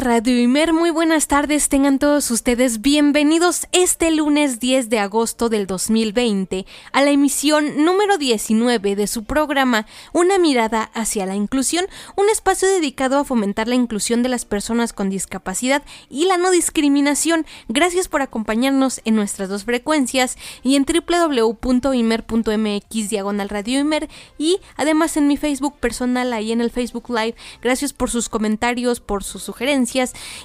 Radio Imer, muy buenas tardes, tengan todos ustedes bienvenidos este lunes 10 de agosto del 2020 a la emisión número 19 de su programa Una mirada hacia la inclusión, un espacio dedicado a fomentar la inclusión de las personas con discapacidad y la no discriminación. Gracias por acompañarnos en nuestras dos frecuencias y en www.imer.mx diagonal Radio Imer y además en mi Facebook personal ahí en el Facebook Live. Gracias por sus comentarios, por sus sugerencias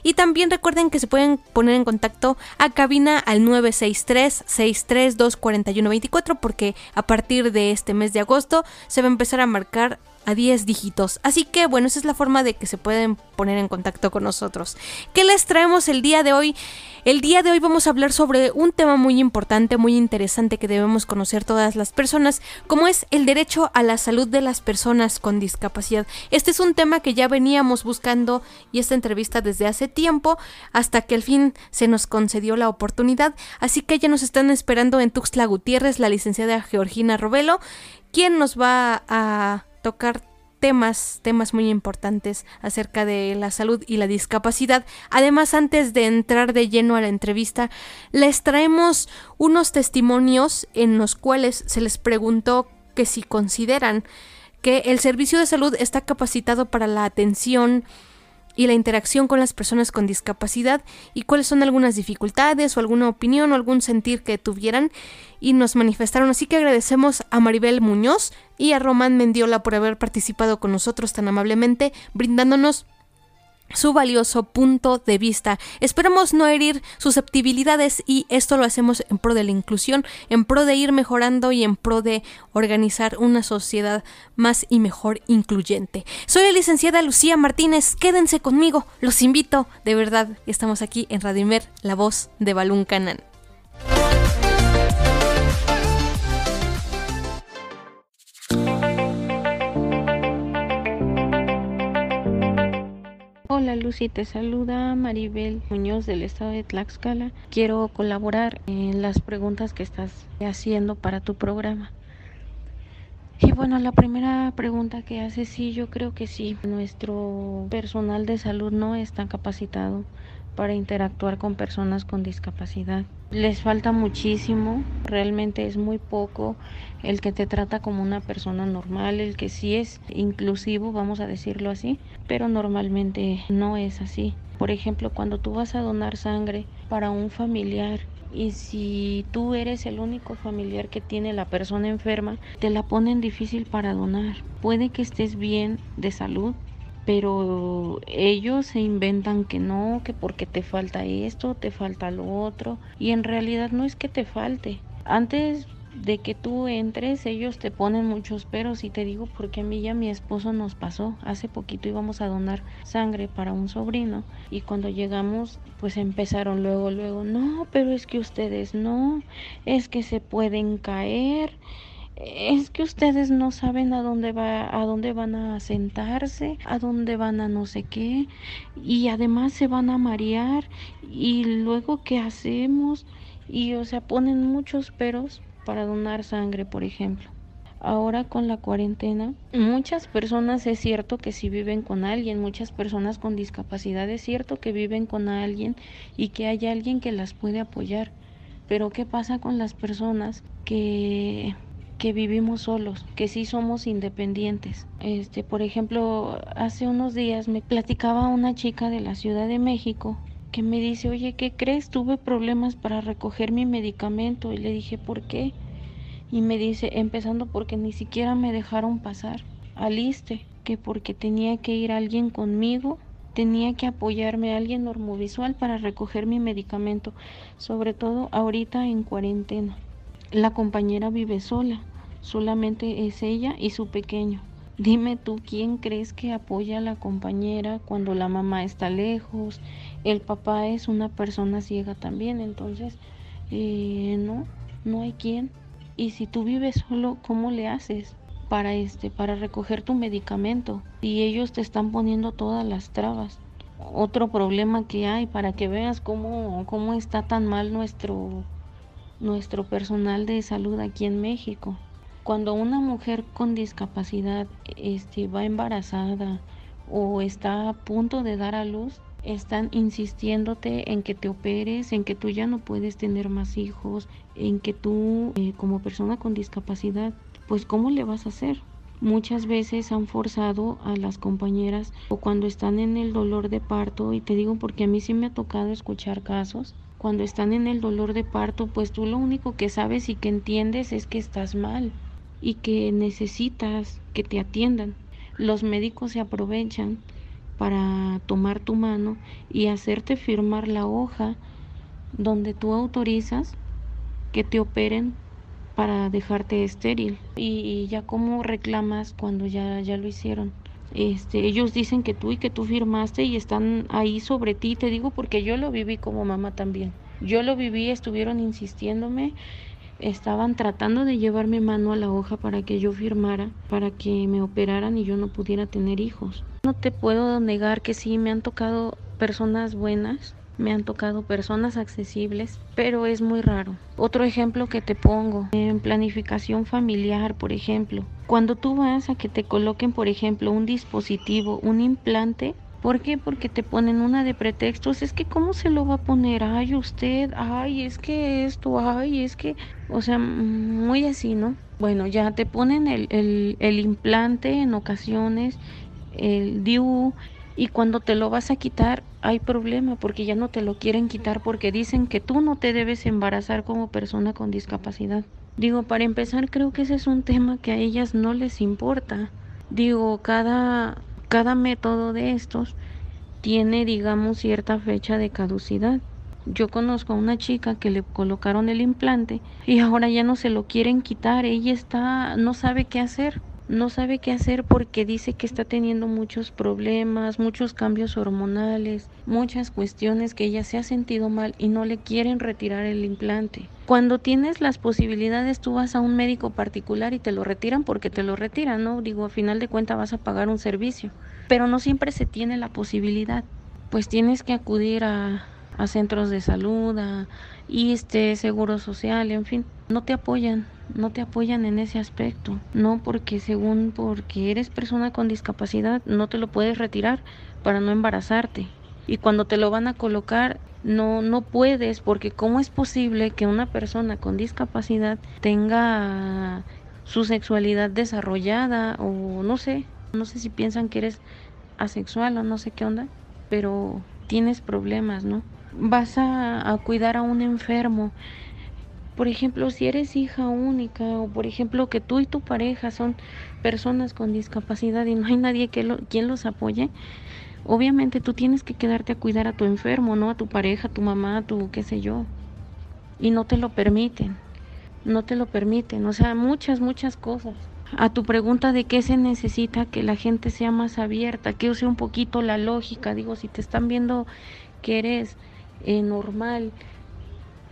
y también recuerden que se pueden poner en contacto a cabina al 963 632 4124 porque a partir de este mes de agosto se va a empezar a marcar a 10 dígitos. Así que bueno, esa es la forma de que se pueden poner en contacto con nosotros. ¿Qué les traemos el día de hoy? El día de hoy vamos a hablar sobre un tema muy importante, muy interesante que debemos conocer todas las personas, como es el derecho a la salud de las personas con discapacidad. Este es un tema que ya veníamos buscando y esta entrevista desde hace tiempo hasta que al fin se nos concedió la oportunidad. Así que ya nos están esperando en Tuxtla Gutiérrez la licenciada Georgina Robelo, quien nos va a tocar temas, temas muy importantes acerca de la salud y la discapacidad. Además, antes de entrar de lleno a la entrevista, les traemos unos testimonios en los cuales se les preguntó que si consideran que el servicio de salud está capacitado para la atención y la interacción con las personas con discapacidad y cuáles son algunas dificultades o alguna opinión o algún sentir que tuvieran y nos manifestaron. Así que agradecemos a Maribel Muñoz y a Román Mendiola por haber participado con nosotros tan amablemente, brindándonos su valioso punto de vista. Esperamos no herir susceptibilidades y esto lo hacemos en pro de la inclusión, en pro de ir mejorando y en pro de organizar una sociedad más y mejor incluyente. Soy la licenciada Lucía Martínez, quédense conmigo, los invito, de verdad, estamos aquí en Radimer, la voz de Balún Canán. Hola Lucy, te saluda Maribel Muñoz del estado de Tlaxcala. Quiero colaborar en las preguntas que estás haciendo para tu programa. Y bueno, la primera pregunta que hace, sí, yo creo que sí. Nuestro personal de salud no está capacitado para interactuar con personas con discapacidad. Les falta muchísimo, realmente es muy poco el que te trata como una persona normal, el que sí es inclusivo, vamos a decirlo así, pero normalmente no es así. Por ejemplo, cuando tú vas a donar sangre para un familiar y si tú eres el único familiar que tiene la persona enferma, te la ponen difícil para donar. Puede que estés bien de salud, pero ellos se inventan que no, que porque te falta esto, te falta lo otro, y en realidad no es que te falte. Antes de que tú entres, ellos te ponen muchos peros y te digo porque a mí y a mi esposo nos pasó. Hace poquito íbamos a donar sangre para un sobrino y cuando llegamos pues empezaron luego, luego, no, pero es que ustedes no, es que se pueden caer es que ustedes no saben a dónde va a dónde van a sentarse, a dónde van a no sé qué y además se van a marear y luego qué hacemos y o sea, ponen muchos peros para donar sangre, por ejemplo. Ahora con la cuarentena, muchas personas es cierto que si viven con alguien, muchas personas con discapacidad es cierto que viven con alguien y que hay alguien que las puede apoyar. Pero ¿qué pasa con las personas que que vivimos solos, que sí somos independientes. Este, por ejemplo, hace unos días me platicaba una chica de la Ciudad de México que me dice, "Oye, ¿qué crees? Tuve problemas para recoger mi medicamento." Y le dije, "¿Por qué?" Y me dice, "Empezando porque ni siquiera me dejaron pasar." aliste, que porque tenía que ir alguien conmigo, tenía que apoyarme a alguien normovisual para recoger mi medicamento, sobre todo ahorita en cuarentena. La compañera vive sola, solamente es ella y su pequeño. Dime tú quién crees que apoya a la compañera cuando la mamá está lejos, el papá es una persona ciega también, entonces eh, no, no hay quien. Y si tú vives solo, ¿cómo le haces para este, para recoger tu medicamento? Y ellos te están poniendo todas las trabas. Otro problema que hay para que veas cómo, cómo está tan mal nuestro, nuestro personal de salud aquí en México cuando una mujer con discapacidad este, va embarazada o está a punto de dar a luz, están insistiéndote en que te operes, en que tú ya no puedes tener más hijos, en que tú eh, como persona con discapacidad, pues ¿cómo le vas a hacer? Muchas veces han forzado a las compañeras o cuando están en el dolor de parto, y te digo porque a mí sí me ha tocado escuchar casos, cuando están en el dolor de parto, pues tú lo único que sabes y que entiendes es que estás mal, y que necesitas que te atiendan. Los médicos se aprovechan para tomar tu mano y hacerte firmar la hoja donde tú autorizas que te operen para dejarte estéril y, ya como reclamas cuando ya, ya lo hicieron. Este, ellos dicen que tú y que tú firmaste y están ahí sobre ti, te digo porque yo lo viví como mamá también. Yo lo viví, estuvieron insistiéndome estaban tratando de llevarme mano a la hoja para que yo firmara, para que me operaran y yo no pudiera tener hijos. No te puedo negar que sí, me han tocado personas buenas, me han tocado personas accesibles, pero es muy raro. Otro ejemplo que te pongo, en planificación familiar, por ejemplo, cuando tú vas a que te coloquen, por ejemplo, un dispositivo, un implante, ¿Por qué? Porque te ponen una de pretextos. Es que ¿cómo se lo va a poner? Ay, usted, ay, es que esto, ay, es que, o sea, muy así, ¿no? Bueno, ya te ponen el, el, el implante en ocasiones, el DIU, y cuando te lo vas a quitar hay problema porque ya no te lo quieren quitar porque dicen que tú no te debes embarazar como persona con discapacidad. Digo, para empezar, creo que ese es un tema que a ellas no les importa. Digo, cada cada método de estos tiene, digamos, cierta fecha de caducidad. Yo conozco a una chica que le colocaron el implante y ahora ya no se lo quieren quitar. Ella está, no sabe qué hacer no sabe qué hacer porque dice que está teniendo muchos problemas, muchos cambios hormonales, muchas cuestiones que ella se ha sentido mal y no le quieren retirar el implante. Cuando tienes las posibilidades, tú vas a un médico particular y te lo retiran porque te lo retiran, ¿no? Digo, a final de cuentas vas a pagar un servicio, pero no siempre se tiene la posibilidad. Pues tienes que acudir a, a centros de salud, a este seguro social, en fin, no te apoyan, no te apoyan en ese aspecto, no porque según porque eres persona con discapacidad no te lo puedes retirar para no embarazarte y cuando te lo van a colocar no no puedes porque cómo es posible que una persona con discapacidad tenga su sexualidad desarrollada o no sé, no sé si piensan que eres asexual o no sé qué onda, pero tienes problemas, ¿no? Vas a, a cuidar a un enfermo por ejemplo, si eres hija única o por ejemplo que tú y tu pareja son personas con discapacidad y no hay nadie que lo, quien los apoye, obviamente tú tienes que quedarte a cuidar a tu enfermo, no a tu pareja, a tu mamá, a tu qué sé yo. Y no te lo permiten. No te lo permiten, o sea, muchas muchas cosas. A tu pregunta de qué se necesita que la gente sea más abierta, que use un poquito la lógica, digo, si te están viendo que eres eh, normal,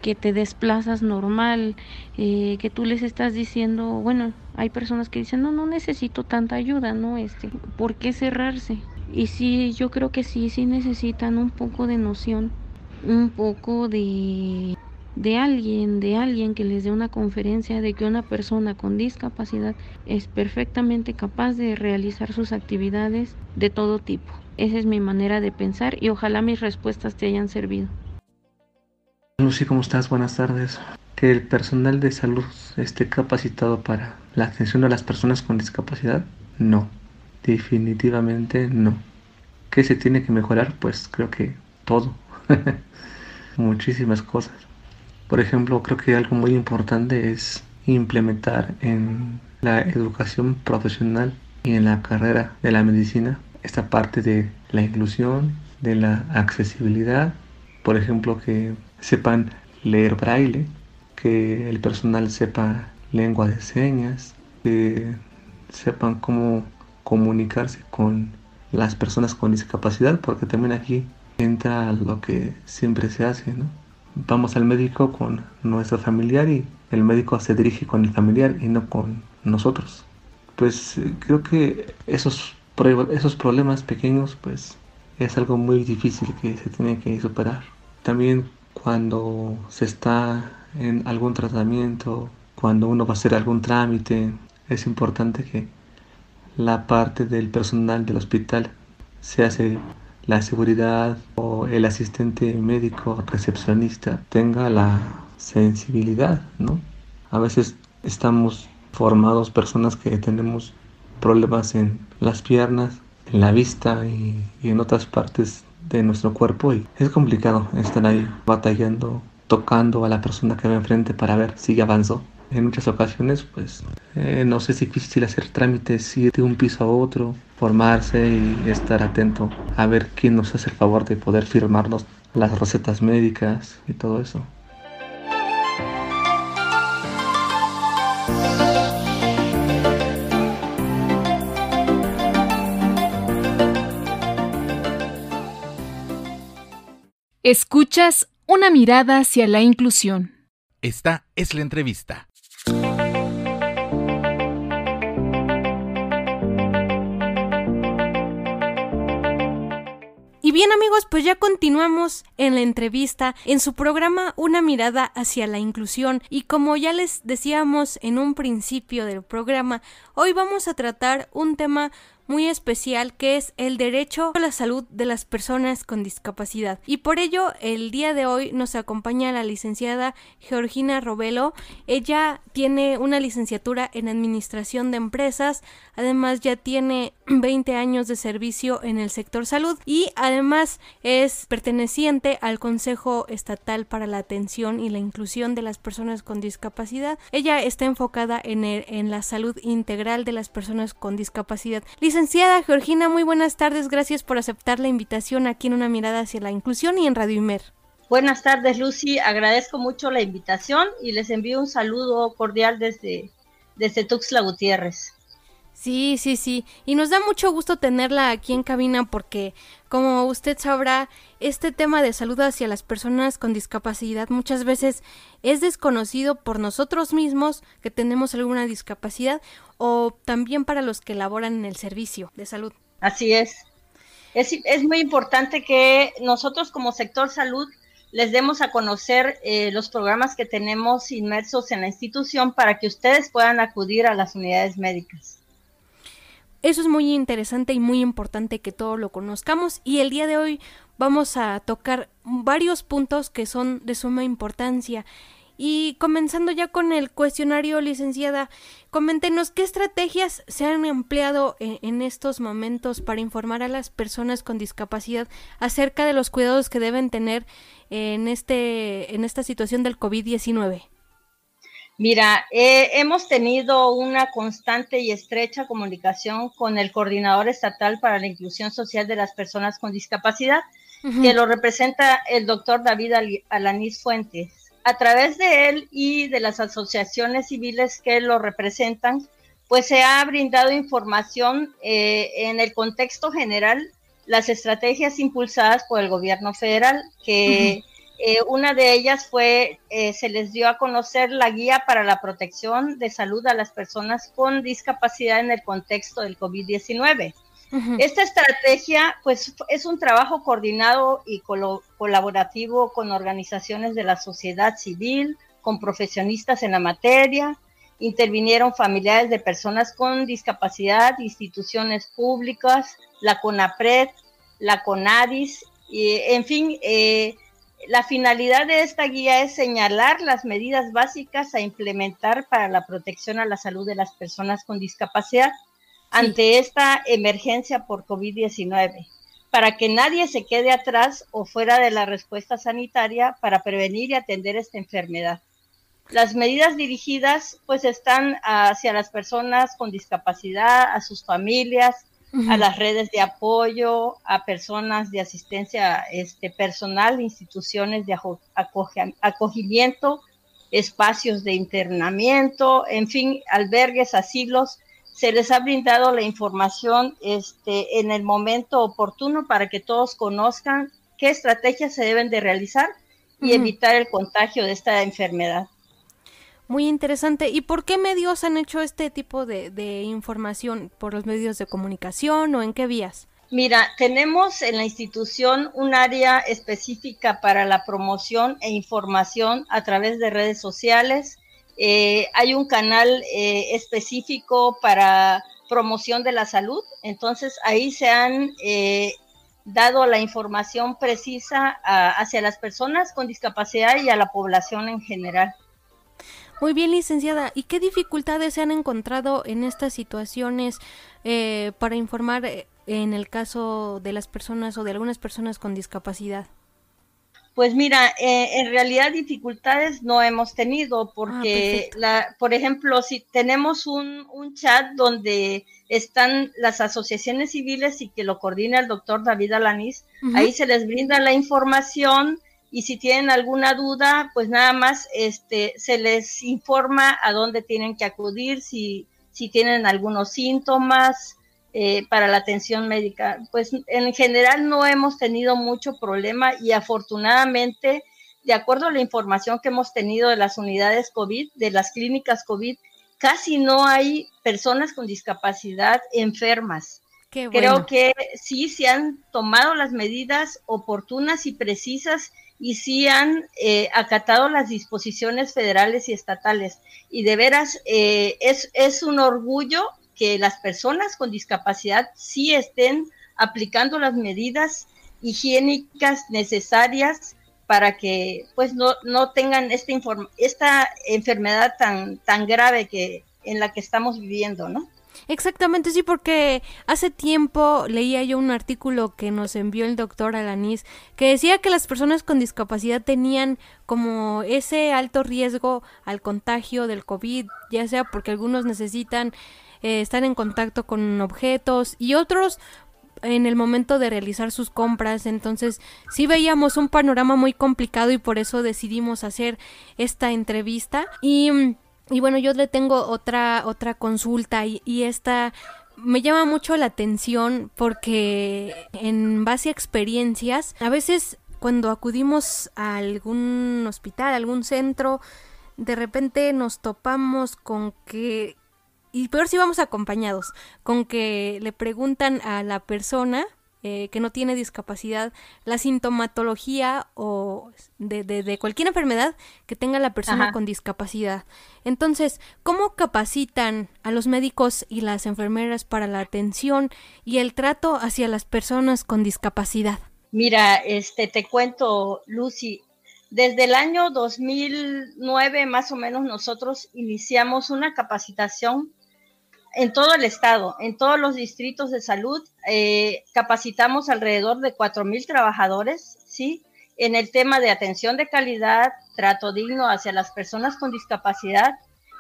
que te desplazas normal, eh, que tú les estás diciendo, bueno, hay personas que dicen, no, no necesito tanta ayuda, ¿no? Este, ¿por qué cerrarse? Y sí, yo creo que sí, sí necesitan un poco de noción, un poco de, de alguien, de alguien que les dé una conferencia de que una persona con discapacidad es perfectamente capaz de realizar sus actividades de todo tipo. Esa es mi manera de pensar y ojalá mis respuestas te hayan servido. Lucy, ¿cómo estás? Buenas tardes. Que el personal de salud esté capacitado para la atención a las personas con discapacidad, no. Definitivamente no. ¿Qué se tiene que mejorar? Pues creo que todo. Muchísimas cosas. Por ejemplo, creo que algo muy importante es implementar en la educación profesional y en la carrera de la medicina esta parte de la inclusión, de la accesibilidad, por ejemplo que sepan leer braille, que el personal sepa lengua de señas, que sepan cómo comunicarse con las personas con discapacidad, porque también aquí entra lo que siempre se hace, ¿no? Vamos al médico con nuestro familiar y el médico se dirige con el familiar y no con nosotros. Pues eh, creo que esos, esos problemas pequeños pues es algo muy difícil que se tiene que superar. También cuando se está en algún tratamiento, cuando uno va a hacer algún trámite, es importante que la parte del personal del hospital se hace la seguridad o el asistente médico recepcionista tenga la sensibilidad, ¿no? A veces estamos formados personas que tenemos problemas en las piernas, en la vista y, y en otras partes de nuestro cuerpo y es complicado estar ahí batallando, tocando a la persona que va enfrente para ver si avanzó en muchas ocasiones, pues eh, no sé es difícil hacer trámites, ir de un piso a otro, formarse y estar atento a ver quién nos hace el favor de poder firmarnos las recetas médicas y todo eso. Escuchas una mirada hacia la inclusión. Esta es la entrevista. Y bien amigos, pues ya continuamos en la entrevista en su programa Una mirada hacia la inclusión y como ya les decíamos en un principio del programa, hoy vamos a tratar un tema muy especial que es el derecho a la salud de las personas con discapacidad. Y por ello, el día de hoy nos acompaña la licenciada Georgina Robelo. Ella tiene una licenciatura en Administración de Empresas, además ya tiene 20 años de servicio en el sector salud y además es perteneciente al Consejo Estatal para la Atención y la Inclusión de las Personas con Discapacidad. Ella está enfocada en, en la salud integral de las personas con discapacidad. Licenciada Georgina, muy buenas tardes. Gracias por aceptar la invitación aquí en Una Mirada hacia la Inclusión y en Radio Imer. Buenas tardes, Lucy. Agradezco mucho la invitación y les envío un saludo cordial desde, desde Tuxtla Gutiérrez. Sí, sí, sí. Y nos da mucho gusto tenerla aquí en cabina porque, como usted sabrá, este tema de salud hacia las personas con discapacidad muchas veces es desconocido por nosotros mismos que tenemos alguna discapacidad o también para los que laboran en el servicio de salud. Así es. Es, es muy importante que nosotros como sector salud les demos a conocer eh, los programas que tenemos inmersos en la institución para que ustedes puedan acudir a las unidades médicas. Eso es muy interesante y muy importante que todo lo conozcamos y el día de hoy vamos a tocar varios puntos que son de suma importancia. Y comenzando ya con el cuestionario, licenciada, coméntenos qué estrategias se han empleado en, en, estos momentos para informar a las personas con discapacidad acerca de los cuidados que deben tener en, este, en esta situación del COVID-19. Mira, eh, hemos tenido una constante y estrecha comunicación con el Coordinador Estatal para la Inclusión Social de las Personas con Discapacidad, uh -huh. que lo representa el doctor David Alanís Fuentes. A través de él y de las asociaciones civiles que lo representan, pues se ha brindado información eh, en el contexto general, las estrategias impulsadas por el gobierno federal, que... Uh -huh eh, una de ellas fue, eh, se les dio a conocer la guía para la protección de salud a las personas con discapacidad en el contexto del COVID-19. Uh -huh. Esta estrategia, pues, es un trabajo coordinado y col colaborativo con organizaciones de la sociedad civil, con profesionistas en la materia, intervinieron familiares de personas con discapacidad, instituciones públicas, la CONAPRED, la CONADIS, y, en fin, eh, la finalidad de esta guía es señalar las medidas básicas a implementar para la protección a la salud de las personas con discapacidad sí. ante esta emergencia por COVID-19, para que nadie se quede atrás o fuera de la respuesta sanitaria para prevenir y atender esta enfermedad. Las medidas dirigidas pues están hacia las personas con discapacidad, a sus familias, a las redes de apoyo, a personas de asistencia este, personal, instituciones de acogimiento, espacios de internamiento, en fin, albergues, asilos. Se les ha brindado la información este, en el momento oportuno para que todos conozcan qué estrategias se deben de realizar y evitar el contagio de esta enfermedad. Muy interesante. ¿Y por qué medios han hecho este tipo de, información? ¿Por los medios de comunicación o en qué vías? Mira, tenemos en la institución un área específica para la promoción e información a través de redes sociales. Eh, hay un canal eh, específico para promoción de la salud. Entonces ahí se han eh, dado la información precisa hacia las personas con discapacidad y a la población en general. Muy bien, licenciada. ¿Y qué dificultades se han encontrado en estas situaciones eh, para informar eh, en el caso de las personas o de algunas personas con discapacidad? Pues mira, eh, en realidad dificultades no hemos tenido porque, ah, la, por ejemplo, si tenemos un, un, chat donde están las asociaciones civiles y que lo coordina el doctor David Alanis, ahí se les brinda la información y si tienen alguna duda, pues nada más este, se les informa a dónde tienen que acudir, si, si tienen algunos síntomas eh, para la atención médica. Pues en general no hemos tenido mucho problema y afortunadamente, de acuerdo a la información que hemos tenido de las unidades COVID, de las clínicas COVID, casi no hay personas con discapacidad enfermas. Creo que sí se han tomado las medidas oportunas y precisas y sí han eh, acatado las disposiciones federales y estatales. Y de veras eh, es, es un orgullo que las personas con discapacidad sí estén aplicando las medidas higiénicas necesarias para que pues no, no tengan esta, esta enfermedad tan, tan grave que, en la que estamos viviendo, ¿no? Exactamente, sí, porque hace tiempo leía yo un artículo que nos envió el doctor Alanis que decía que las personas con discapacidad tenían como ese alto riesgo al contagio del COVID, ya sea porque algunos necesitan eh, estar en contacto con objetos y otros en el momento de realizar sus compras. Entonces, sí veíamos un panorama muy complicado y por eso decidimos hacer esta entrevista. Y mm, y bueno, yo le tengo otra, otra consulta y, y esta me llama mucho la atención porque en base a experiencias, a veces cuando acudimos a algún hospital, algún centro, de repente nos topamos con que, y peor si vamos acompañados, con que le preguntan a la persona eh, que no tiene discapacidad, la sintomatología o de, de, cualquier enfermedad que tenga la persona con discapacidad. Entonces, ¿cómo capacitan a los médicos y las enfermeras para la atención y el trato hacia las personas con discapacidad? Mira, este te cuento, Lucy, desde el año 2009 más o menos nosotros iniciamos una capacitación en todo el estado, en todos los distritos de salud, eh, capacitamos alrededor de mil trabajadores, ¿sí? En el tema de atención de calidad, trato digno hacia las personas con discapacidad,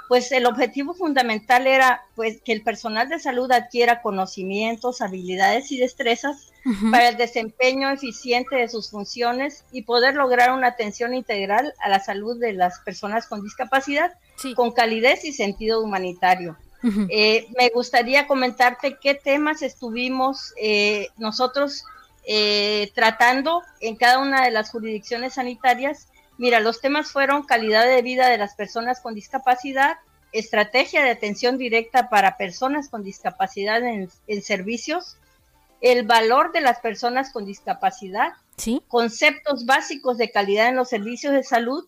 pues el objetivo fundamental era pues que el personal de salud adquiera conocimientos, habilidades y destrezas para el desempeño eficiente de sus funciones y poder lograr una atención integral a la salud de las personas con discapacidad con calidez y sentido humanitario. Eh, me gustaría comentarte qué temas estuvimos eh, nosotros eh, tratando en cada una de las jurisdicciones sanitarias. Mira, los temas fueron calidad de vida de las personas con discapacidad, estrategia de atención directa para personas con discapacidad en, servicios, el valor de las personas con discapacidad, conceptos básicos de calidad en los servicios de salud,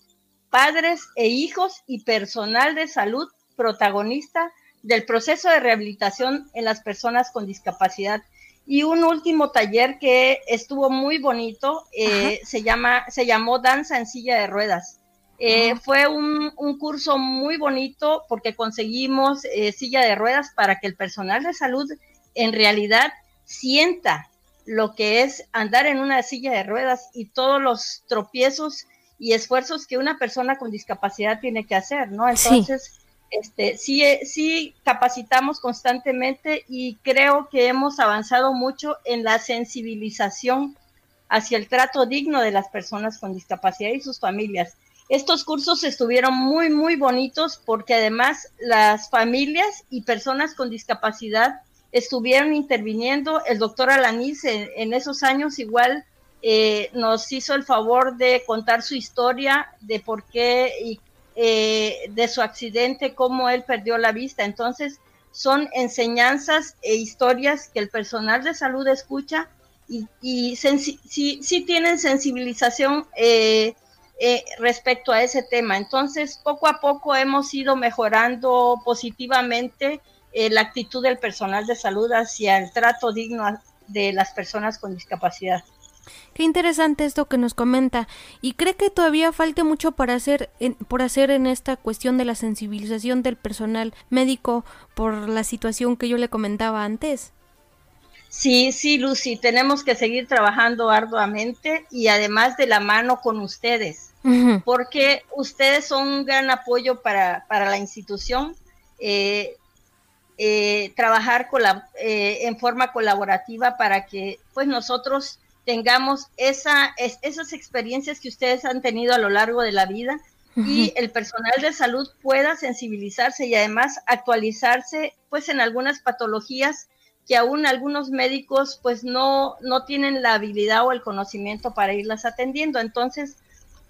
padres e hijos y personal de salud protagonista del proceso de rehabilitación en las personas con discapacidad. Y un último taller que estuvo muy bonito, eh, se, llama, se llamó Danza en silla de ruedas. Eh, fue un, curso muy bonito porque conseguimos eh, silla de ruedas para que el personal de salud en realidad sienta lo que es andar en una silla de ruedas y todos los tropiezos y esfuerzos que una persona con discapacidad tiene que hacer, ¿no? Entonces, este, sí, sí capacitamos constantemente y creo que hemos avanzado mucho en la sensibilización hacia el trato digno de las personas con discapacidad y sus familias. Estos cursos estuvieron muy, muy bonitos porque además las familias y personas con discapacidad estuvieron interviniendo. El doctor Alaniz en, esos años igual eh, nos hizo el favor de contar su historia de por qué y eh, de su accidente, cómo él perdió la vista. Entonces, son enseñanzas e historias que el personal de salud escucha y, y sí, tienen sensibilización eh, eh, respecto a ese tema. Entonces, poco a poco hemos ido mejorando positivamente la actitud del personal de salud hacia el trato digno de las personas con discapacidad. Qué interesante esto que nos comenta. ¿Y cree que todavía falte mucho para hacer por hacer en esta cuestión de la sensibilización del personal médico por la situación que yo le comentaba antes? Sí, sí, Lucy, tenemos que seguir trabajando arduamente y además de la mano con ustedes, porque ustedes son un gran apoyo para, para la institución. Eh, eh, trabajar con la, eh, en forma colaborativa para que pues nosotros tengamos esa, esas experiencias que ustedes han tenido a lo largo de la vida y el personal de salud pueda sensibilizarse y además actualizarse pues en algunas patologías que aún algunos médicos pues no, no tienen la habilidad o el conocimiento para irlas atendiendo. Entonces,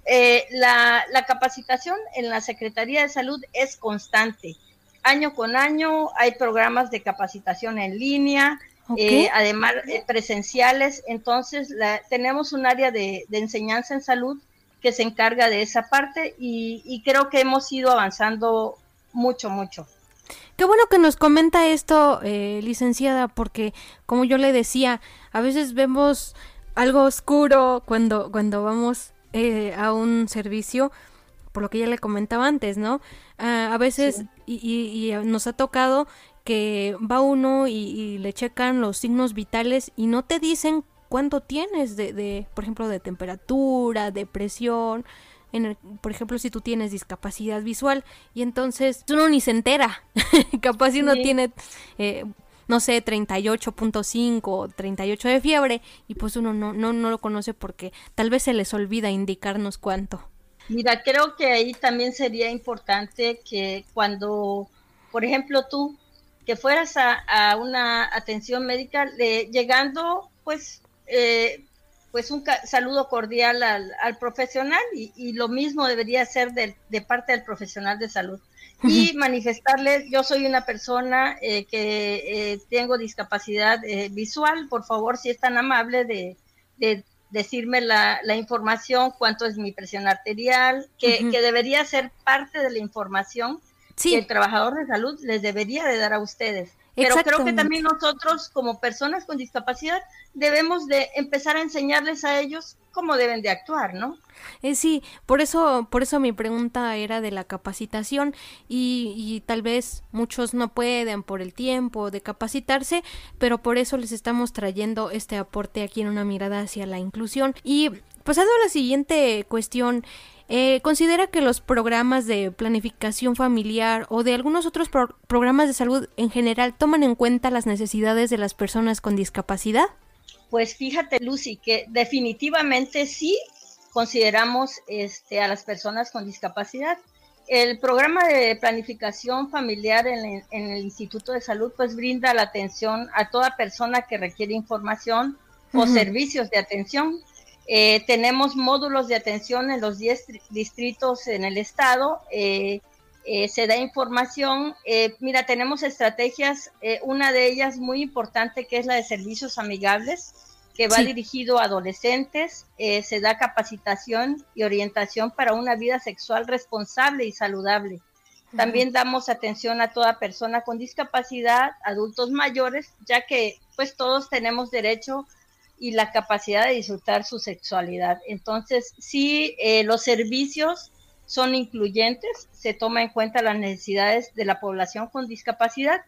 eh, la, la capacitación en la Secretaría de Salud es constante. Año con año hay programas de capacitación en línea, eh, además eh, presenciales. Entonces, tenemos un área de, enseñanza en salud que se encarga de esa parte y, creo que hemos ido avanzando mucho, mucho. Qué bueno que nos comenta esto, eh, licenciada, porque como yo le decía, a veces vemos algo oscuro cuando, cuando vamos a un servicio, por lo que ya le comentaba antes, ¿no? Ah, a veces, y, nos ha tocado que va uno y, le checan los signos vitales y no te dicen cuánto tienes de, de por ejemplo, de temperatura, de presión, en el, por ejemplo, si tú tienes discapacidad visual y entonces uno ni se entera, capaz si uno tiene, eh, no sé, 38.5 o 38 de fiebre y pues uno no, no, no lo conoce porque tal vez se les olvida indicarnos cuánto. Mira, creo que ahí también sería importante que cuando, por ejemplo, tú que fueras a, una atención médica llegando pues eh, pues un saludo cordial al, profesional y, lo mismo debería ser de, parte del profesional de salud. Y manifestarle yo soy una persona eh, que eh, tengo discapacidad visual por favor si es tan amable de, decirme la, información cuánto es mi presión arterial que, que debería ser parte de la información que el trabajador de salud les debería de dar a ustedes. Pero creo que también nosotros como personas con discapacidad debemos de empezar a enseñarles a ellos cómo deben de actuar, ¿no? Eh, sí, por eso, por eso mi pregunta era de la capacitación y, y tal vez muchos no pueden por el tiempo de capacitarse, pero por eso les estamos trayendo este aporte aquí en una mirada hacia la inclusión. Y pasando a la siguiente cuestión, eh, ¿Considera que los programas de planificación familiar o de algunos otros programas de salud en general toman en cuenta las necesidades de las personas con discapacidad? Pues fíjate, Lucy, que definitivamente sí consideramos este, a las personas con discapacidad. El programa de planificación familiar en, el Instituto de Salud pues brinda la atención a toda persona que requiere información o servicios de atención eh, tenemos módulos de atención en los 10 distritos en el estado. Eh, eh, se da información. mira, tenemos estrategias, una de ellas muy importante que es la de servicios amigables, que va dirigido a adolescentes. se da capacitación y orientación para una vida sexual responsable y saludable. También damos atención a toda persona con discapacidad, adultos mayores, ya que pues todos tenemos derecho y la capacidad de disfrutar su sexualidad. Entonces, sí, eh, los servicios son incluyentes, se toma en cuenta las necesidades de la población con discapacidad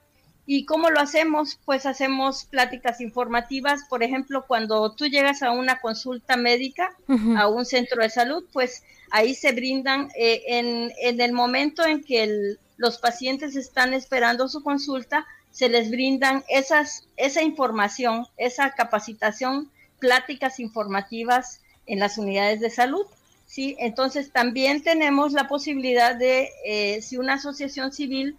¿Y cómo lo hacemos? Pues hacemos pláticas informativas, por ejemplo, cuando tú llegas a una consulta médica, a un centro de salud, pues ahí se brindan eh, en, en, el momento en que los pacientes están esperando su consulta, se les brindan esas, esa información, esa capacitación, pláticas informativas en las unidades de salud. ¿sí? Entonces también tenemos la posibilidad de, eh, si una asociación civil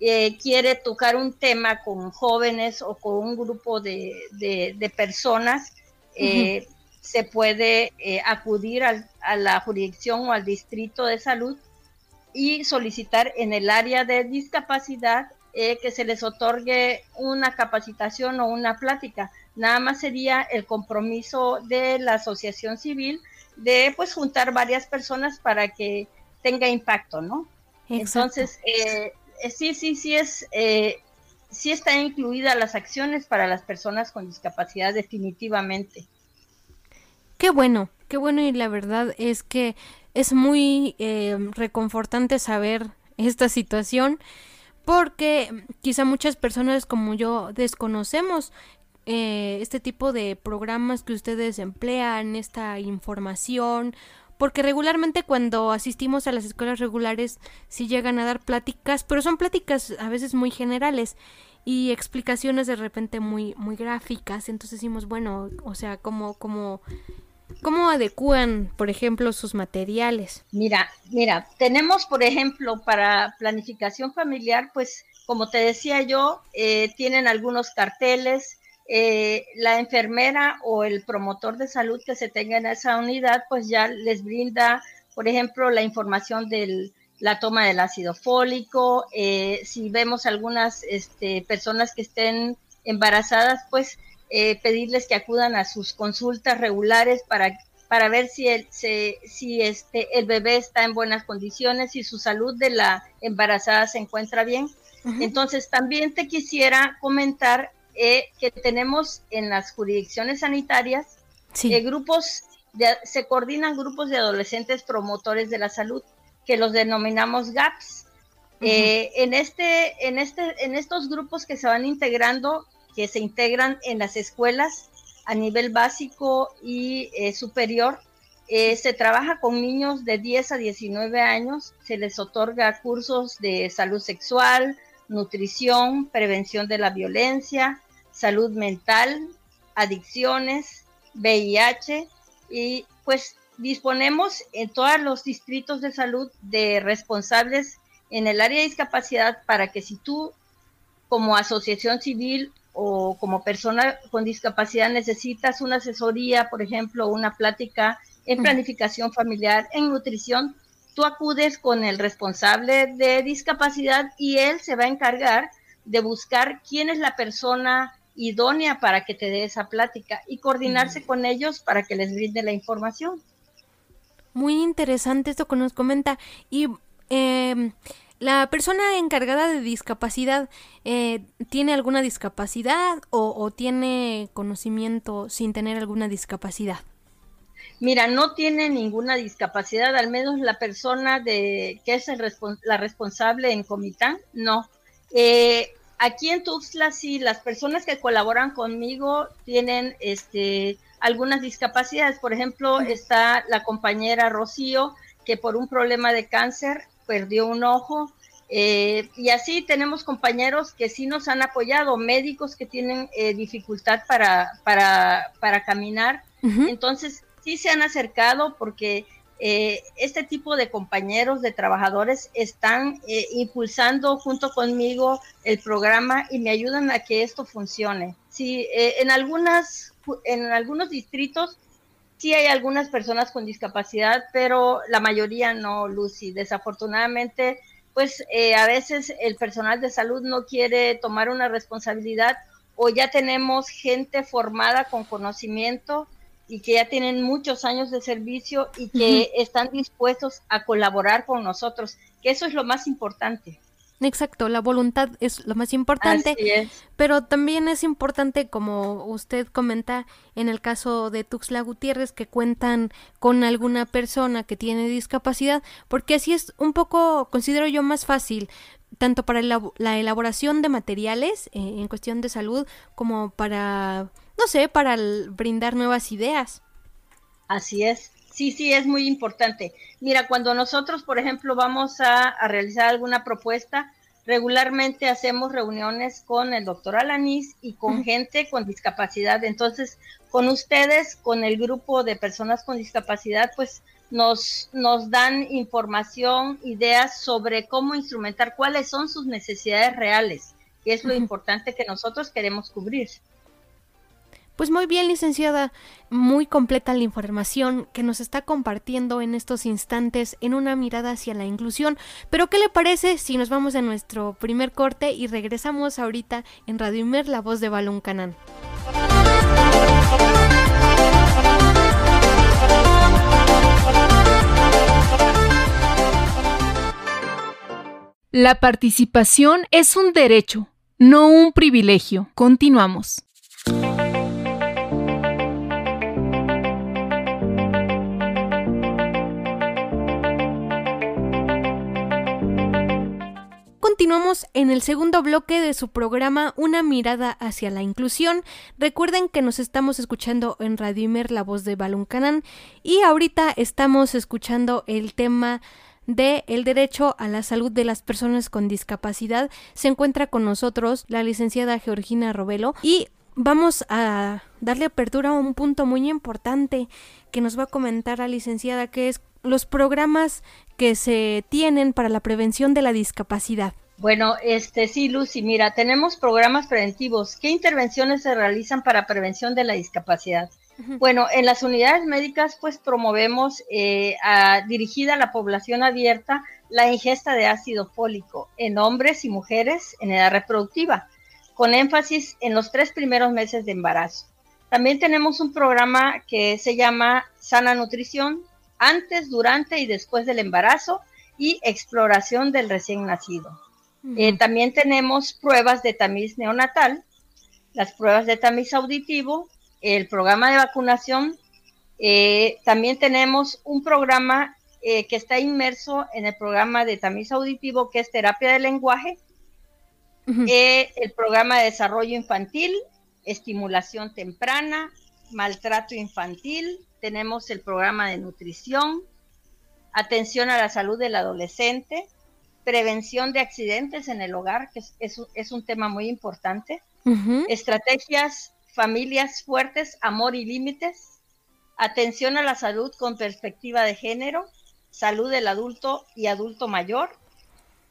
eh, quiere tocar un tema con jóvenes o con un grupo de, de, personas, eh, se puede acudir a la jurisdicción o al distrito de salud y solicitar en el área de discapacidad que se les otorgue una capacitación o una plática. Nada más sería el compromiso de la asociación civil de pues juntar varias personas para que tenga impacto, ¿no? Entonces, eh, eh, sí, sí, sí es, eh, sí está incluida las acciones para las personas con discapacidad definitivamente. Qué bueno, qué bueno y la verdad es que es muy eh, reconfortante saber esta situación porque quizá muchas personas como yo desconocemos este tipo de programas que ustedes emplean, esta información porque regularmente cuando asistimos a las escuelas regulares sí llegan a dar pláticas, pero son pláticas a veces muy generales y explicaciones de repente muy muy gráficas, entonces decimos, bueno, o sea, como como ¿Cómo adecúan, por ejemplo, sus materiales? Mira, mira, tenemos, por ejemplo, para planificación familiar, pues, como te decía yo, eh, tienen algunos carteles, eh, la enfermera o el promotor de salud que se tenga en esa unidad, pues ya les brinda, por ejemplo, la información de la toma del ácido fólico. Eh, si vemos algunas este, personas que estén embarazadas, pues eh, pedirles que acudan a sus consultas regulares para, para ver si, el, si este, el bebé está en buenas condiciones, si su salud de la embarazada se encuentra bien. Entonces, también te quisiera comentar eh, que tenemos en las jurisdicciones sanitarias eh, grupos, se coordinan grupos de adolescentes promotores de la salud que los denominamos GAPS. Eh, en, este, en, este, en estos grupos que se van integrando, que se integran en las escuelas a nivel básico y superior, se trabaja con niños de 10 a 19 años, se les otorga cursos de salud sexual, nutrición, prevención de la violencia, salud mental, adicciones, VIH y pues disponemos en todos los distritos de salud de responsables en el área de discapacidad para que si tú como asociación civil o como persona con discapacidad necesitas una asesoría, por ejemplo, una plática en planificación familiar, en nutrición, tú acudes con el responsable de discapacidad y él se va a encargar de buscar quién es la persona idónea para que te dé esa plática y coordinarse con ellos para que les brinde la información. Muy interesante esto que nos comenta. Y eh, la persona encargada de discapacidad eh, tiene alguna discapacidad o, o, tiene conocimiento sin tener alguna discapacidad. Mira, no tiene ninguna discapacidad, al menos la persona de que es el la responsable en Comitán, no. Eh, aquí en Tuxtla sí, las personas que colaboran conmigo tienen este algunas discapacidades. Por ejemplo, está la compañera Rocío, que por un problema de cáncer perdió un ojo. Eh, y así tenemos compañeros que sí nos han apoyado, médicos que tienen eh, dificultad para, para, para caminar. Entonces, sí se han acercado porque eh, este tipo de compañeros, de trabajadores, están eh, impulsando junto conmigo el programa y me ayudan a que esto funcione. Sí, eh, en algunas, en algunos distritos sí hay algunas personas con discapacidad, pero la mayoría no, Lucy. Desafortunadamente, pues a veces el personal de salud no quiere tomar una responsabilidad o ya tenemos gente formada con conocimiento y que ya tienen muchos años de servicio y que están dispuestos a colaborar con nosotros, que eso es lo más importante. Exacto, la voluntad es lo más importante, pero también es importante, como usted comenta, en el caso de Tuxla Gutiérrez, que cuentan con alguna persona que tiene discapacidad, porque así es un poco, considero yo, más fácil tanto para la elaboración de materiales eh, en cuestión de salud como para, no sé, para brindar nuevas ideas. Así es. Sí, sí, es muy importante. Mira, cuando nosotros, por ejemplo, vamos a, realizar alguna propuesta, regularmente hacemos reuniones con el doctor Alanis y con gente con discapacidad. Entonces, con ustedes, con el grupo de personas con discapacidad, pues nos, nos dan información, ideas sobre cómo instrumentar, cuáles son sus necesidades reales, que es lo importante que nosotros queremos cubrir. Pues muy bien, licenciada, muy completa la información que nos está compartiendo en estos instantes en una mirada hacia la inclusión. Pero ¿qué le parece si nos vamos a nuestro primer corte y regresamos ahorita en Radio Imer, la voz de Balón Canán? La participación es un derecho, no un privilegio. Continuamos. Continuamos en el segundo bloque de su programa Una mirada hacia la inclusión. Recuerden que nos estamos escuchando en Radio Imer, la voz de Balún Canán, y ahorita estamos escuchando el tema de el derecho a la salud de las personas con discapacidad. Se encuentra con nosotros la licenciada Georgina Robelo y vamos a darle apertura a un punto muy importante que nos va a comentar la licenciada, que es los programas que se tienen para la prevención de la discapacidad. Bueno, este sí, Lucy, mira, tenemos programas preventivos. ¿Qué intervenciones se realizan para prevención de la discapacidad? Bueno, en las unidades médicas pues promovemos eh, dirigida a la población abierta la ingesta de ácido fólico en hombres y mujeres en edad reproductiva, con énfasis en los tres primeros meses de embarazo. También tenemos un programa que se llama Sana Nutrición antes, durante y después del embarazo y exploración del recién nacido. Eh, también tenemos pruebas de tamiz neonatal, las pruebas de tamiz auditivo, el programa de vacunación. Eh, también tenemos un programa eh, que está inmerso en el programa de tamiz auditivo, que es terapia de lenguaje, el programa de desarrollo infantil, estimulación temprana, maltrato infantil, tenemos el programa de nutrición, atención a la salud del adolescente, prevención de accidentes en el hogar, que es, un tema muy importante, estrategias, familias fuertes, amor y límites, atención a la salud con perspectiva de género, salud del adulto y adulto mayor.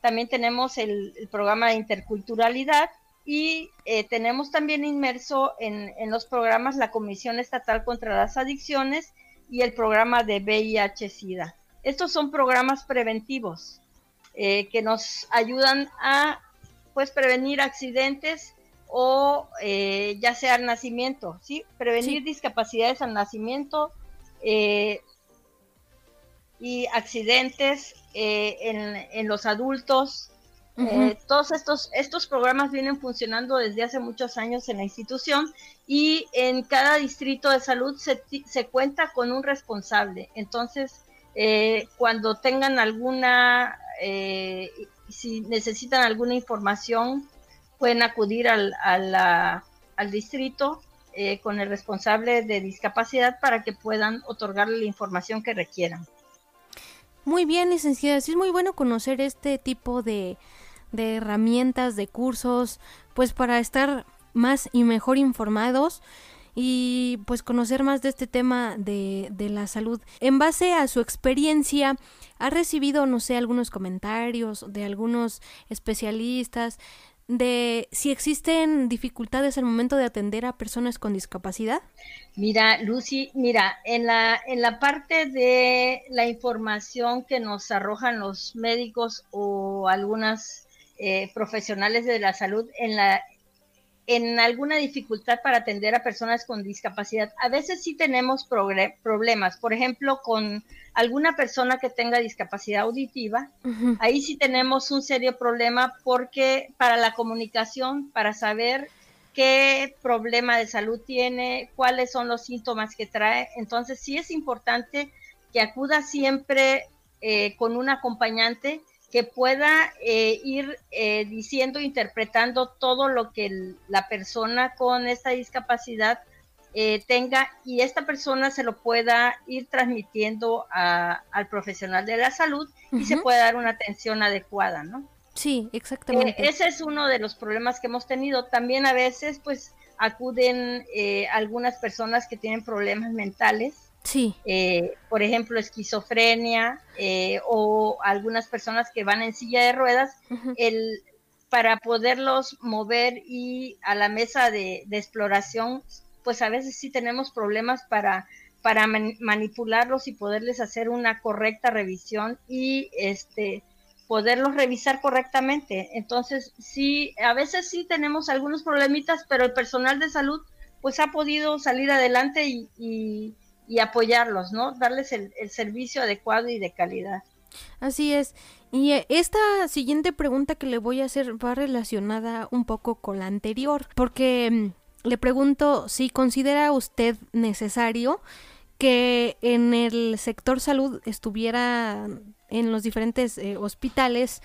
También tenemos el, programa de interculturalidad y eh, tenemos también inmerso en, en los programas la Comisión Estatal contra las Adicciones y el programa de VIH-Sida. Estos son programas preventivos eh, que nos ayudan a pues prevenir accidentes o eh, ya sea al nacimiento, ¿sí? Prevenir discapacidades al nacimiento eh, y accidentes en, los adultos. todos estos, estos programas vienen funcionando desde hace muchos años en la institución y en cada distrito de salud se, se cuenta con un responsable. Entonces, cuando tengan alguna eh, si necesitan alguna información, pueden acudir al, al distrito eh, con el responsable de discapacidad para que puedan otorgarle la información que requieran. Muy bien, licenciada. Sí, es muy bueno conocer este tipo de, de herramientas, de cursos, pues para estar más y mejor informados y pues conocer más de este tema de, de, la salud. En base a su experiencia, ¿ha recibido, no sé, algunos comentarios de algunos especialistas de si existen dificultades al momento de atender a personas con discapacidad? Mira, Lucy, mira, en la, en la parte de la información que nos arrojan los médicos o algunas eh, profesionales de la salud, en la, en alguna dificultad para atender a personas con discapacidad. A veces sí tenemos problemas, por ejemplo, con alguna persona que tenga discapacidad auditiva, ahí sí tenemos un serio problema porque para la comunicación, para saber qué problema de salud tiene, cuáles son los síntomas que trae, entonces sí es importante que acuda siempre eh, con un acompañante que pueda eh, ir eh, diciendo, interpretando todo lo que la persona con esta discapacidad eh, tenga y esta persona se lo pueda ir transmitiendo al profesional de la salud y se pueda dar una atención adecuada, ¿no? Sí, exactamente. ese es uno de los problemas que hemos tenido. También a veces, pues, acuden algunas personas que tienen problemas mentales Sí. Eh, por ejemplo, esquizofrenia eh, o algunas personas que van en silla de ruedas, el, para poderlos mover y a la mesa de, exploración, pues a veces sí tenemos problemas para, para manipularlos y poderles hacer una correcta revisión y este poderlos revisar correctamente. Entonces, sí, a veces sí tenemos algunos problemitas, pero el personal de salud pues ha podido salir adelante y y apoyarlos, ¿no? Darles el, servicio adecuado y de calidad. Así es. Y eh, esta siguiente pregunta que le voy a hacer va relacionada un poco con la anterior, porque mm, le pregunto si considera usted necesario que en el sector salud estuviera en los diferentes eh, hospitales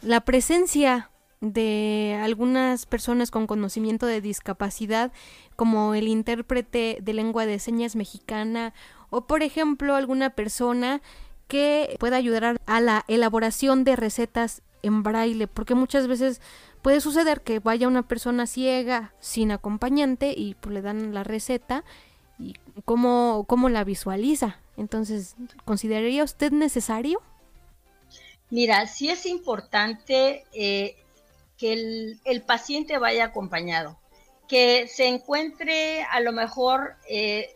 la presencia de algunas personas con conocimiento de discapacidad, como el intérprete de lengua de señas mexicana, o por ejemplo alguna persona que pueda ayudar a la elaboración de recetas en braille, porque muchas veces puede suceder que vaya una persona ciega sin acompañante y pues, le dan la receta y cómo, cómo la visualiza. Entonces, ¿consideraría usted necesario? Mira, sí es importante eh, que el, paciente vaya acompañado, que se encuentre a lo mejor eh,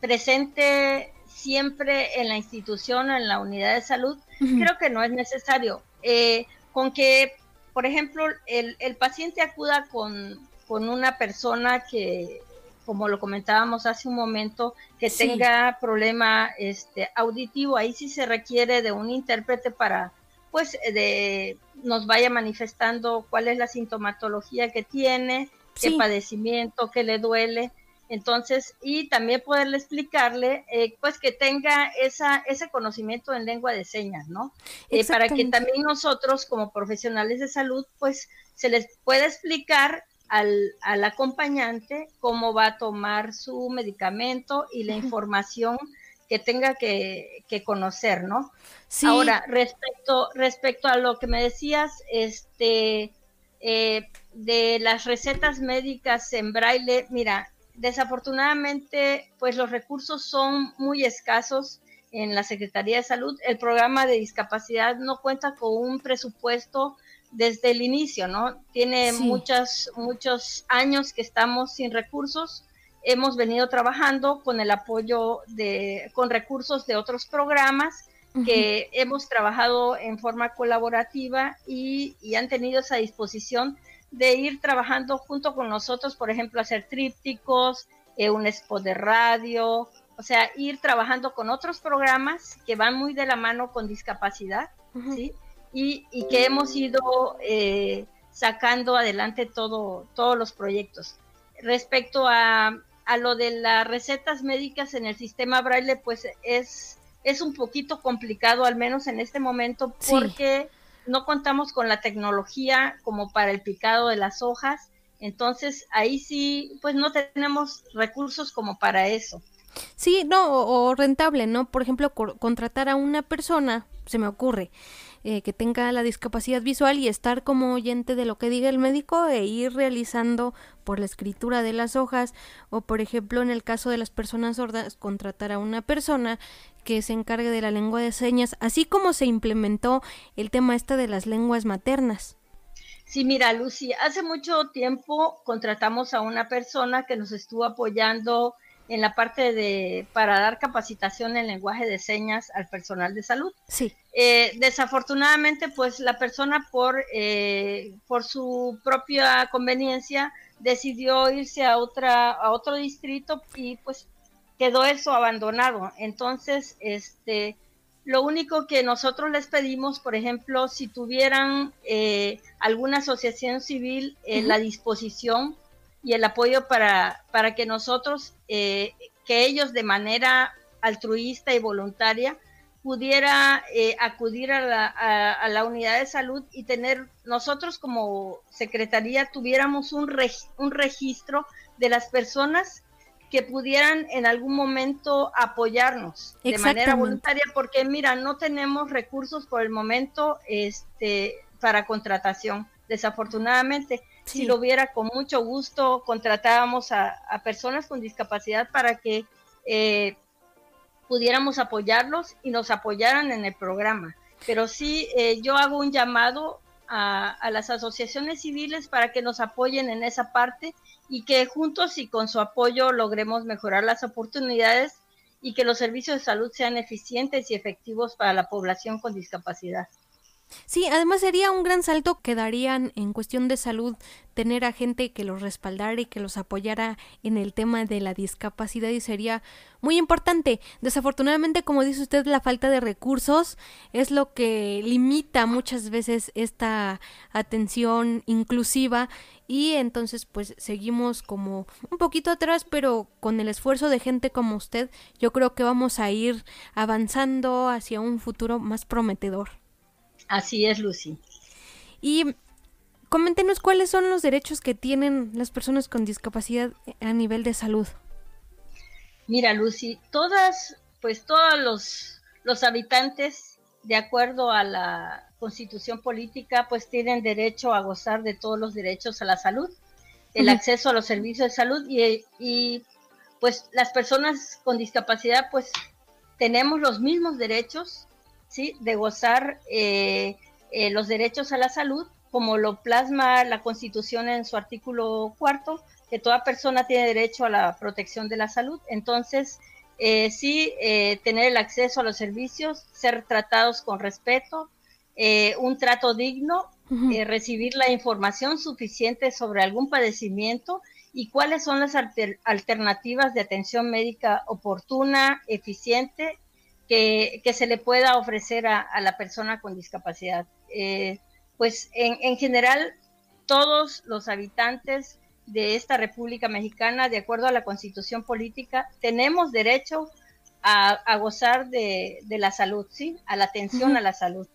presente siempre en la institución o en la unidad de salud, creo que no es necesario. Eh, con que, por ejemplo, el, paciente acuda con, una persona que, como lo comentábamos hace un momento, que tenga problema este, auditivo, ahí sí se requiere de un intérprete para, pues, de nos vaya manifestando cuál es la sintomatología que tiene, qué padecimiento, qué le duele. Entonces, y también poderle explicarle, eh, pues que tenga esa, ese conocimiento en lengua de señas, ¿no? Eh, para que también nosotros como profesionales de salud, pues se les pueda explicar al, al acompañante cómo va a tomar su medicamento y la información que tenga que, conocer, ¿no? Sí. Ahora, respecto, respecto a lo que me decías, este, eh, de las recetas médicas en braille, mira, desafortunadamente, pues los recursos son muy escasos en la Secretaría de Salud. El programa de discapacidad no cuenta con un presupuesto desde el inicio, ¿no? Tiene muchas, muchos años que estamos sin recursos hemos venido trabajando con el apoyo de, con recursos de otros programas que hemos trabajado en forma colaborativa y, han tenido esa disposición de ir trabajando junto con nosotros, por ejemplo, hacer trípticos, eh, un spot de radio, o sea, ir trabajando con otros programas que van muy de la mano con discapacidad, ¿sí? Y, y, que hemos ido eh, sacando adelante todo, todos los proyectos. Respecto a, a lo de las recetas médicas en el sistema braille, pues es, es un poquito complicado, al menos en este momento, porque no contamos con la tecnología como para el picado de las hojas. Entonces, ahí sí, pues no tenemos recursos como para eso. Sí, no, o rentable, ¿no? Por ejemplo, contratar a una persona, se me ocurre, eh, que tenga la discapacidad visual y estar como oyente de lo que diga el médico e ir realizando por la escritura de las hojas o por ejemplo en el caso de las personas sordas contratar a una persona que se encargue de la lengua de señas así como se implementó el tema este de las lenguas maternas. Sí, mira, Lucy, hace mucho tiempo contratamos a una persona que nos estuvo apoyando en la parte de para dar capacitación en lenguaje de señas al personal de salud. Sí. Eh, desafortunadamente, pues la persona por eh, por su propia conveniencia decidió irse a otra a otro distrito y pues quedó eso abandonado. Entonces, este lo único que nosotros les pedimos, por ejemplo, si tuvieran eh, alguna asociación civil en la disposición y el apoyo para, para que nosotros, eh, que ellos de manera altruista y voluntaria pudiera eh, acudir a la, a, la, unidad de salud y tener, nosotros como secretaría tuviéramos un, un registro de las personas que pudieran en algún momento apoyarnos de manera voluntaria, porque mira, no tenemos recursos por el momento este, para contratación, desafortunadamente. Si lo hubiera, con mucho gusto contratábamos a, personas con discapacidad para que eh, pudiéramos apoyarlos y nos apoyaran en el programa. Pero sí, eh, yo hago un llamado a, las asociaciones civiles para que nos apoyen en esa parte y que juntos y con su apoyo logremos mejorar las oportunidades y que los servicios de salud sean eficientes y efectivos para la población con discapacidad. Sí, además sería un gran salto que darían en cuestión de salud tener a gente que los respaldara y que los apoyara en el tema de la discapacidad y sería muy importante. Desafortunadamente, como dice usted, la falta de recursos es lo que limita muchas veces esta atención inclusiva y entonces pues seguimos como un poquito atrás, pero con el esfuerzo de gente como usted, yo creo que vamos a ir avanzando hacia un futuro más prometedor. Así es, Lucy. Y coméntenos cuáles son los derechos que tienen las personas con discapacidad a nivel de salud. Mira, Lucy, todas, pues todos los, los habitantes, de acuerdo a la constitución política, pues tienen derecho a gozar de todos los derechos a la salud, el acceso a los servicios de salud y, y pues las personas con discapacidad pues tenemos los mismos derechos ¿sí? de gozar eh, eh, los derechos a la salud, como lo plasma la Constitución en su artículo cuarto, que toda persona tiene derecho a la protección de la salud. Entonces, eh, sí, tener el acceso a los servicios, ser tratados con respeto, un trato digno, recibir la información suficiente sobre algún padecimiento y cuáles son las alternativas de atención médica oportuna, eficiente que, se le pueda ofrecer a, la persona con discapacidad. Eh, pues en, general, todos los habitantes de esta República Mexicana, de acuerdo a la constitución política, tenemos derecho a, gozar de, la salud, ¿sí? A la atención a la salud.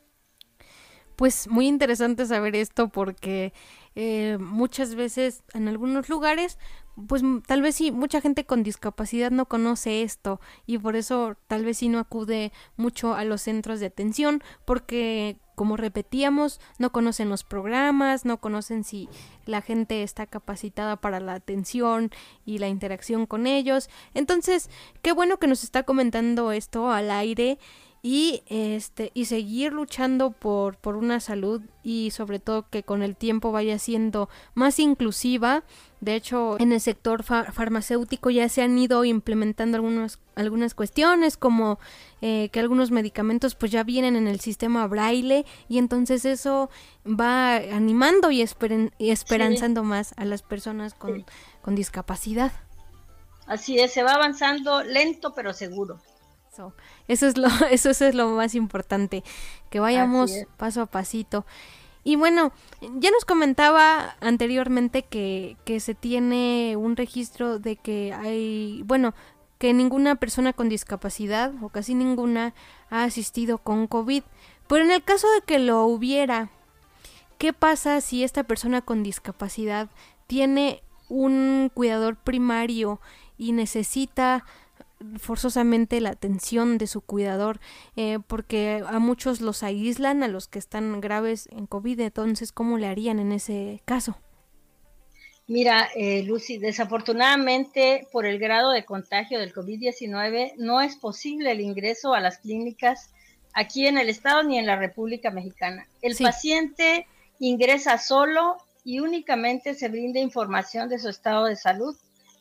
Pues muy interesante saber esto porque eh, muchas veces en algunos lugares pues tal vez sí, mucha gente con discapacidad no conoce esto y por eso tal vez sí no acude mucho a los centros de atención porque como repetíamos, no conocen los programas, no conocen si la gente está capacitada para la atención y la interacción con ellos. Entonces, qué bueno que nos está comentando esto al aire y este y seguir luchando por, por una salud y sobre todo que con el tiempo vaya siendo más inclusiva de hecho, en el sector farmacéutico ya se han ido implementando algunas, algunas cuestiones como eh, que algunos medicamentos pues ya vienen en el sistema braille y entonces eso va animando y, esperanzando más a las personas con, discapacidad. Así es, se va avanzando lento pero seguro. Eso, es lo, eso, es lo más importante, que vayamos paso a pasito. Y bueno, ya nos comentaba anteriormente que, que se tiene un registro de que hay, bueno, que ninguna persona con discapacidad o casi ninguna ha asistido con COVID. Pero en el caso de que lo hubiera, ¿qué pasa si esta persona con discapacidad tiene un cuidador primario y necesita forzosamente la atención de su cuidador eh, porque a muchos los aíslan a los que están graves en COVID entonces cómo le harían en ese caso Mira, eh, Lucy, desafortunadamente por el grado de contagio del COVID-19 no es posible el ingreso a las clínicas aquí en el estado ni en la República Mexicana. El paciente ingresa solo y únicamente se brinda información de su estado de salud